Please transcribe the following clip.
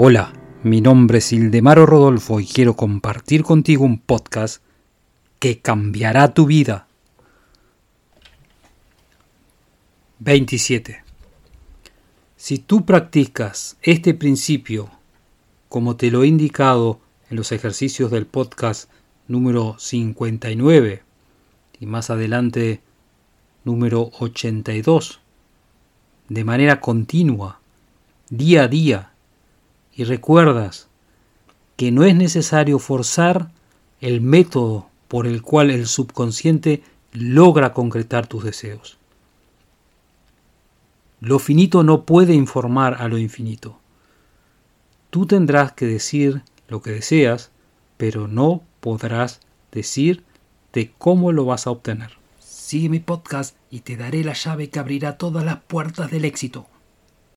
Hola, mi nombre es Ildemaro Rodolfo y quiero compartir contigo un podcast que cambiará tu vida. 27. Si tú practicas este principio como te lo he indicado en los ejercicios del podcast número 59 y más adelante número 82, de manera continua, día a día, y recuerdas que no es necesario forzar el método por el cual el subconsciente logra concretar tus deseos. Lo finito no puede informar a lo infinito. Tú tendrás que decir lo que deseas, pero no podrás decir de cómo lo vas a obtener. Sigue mi podcast y te daré la llave que abrirá todas las puertas del éxito.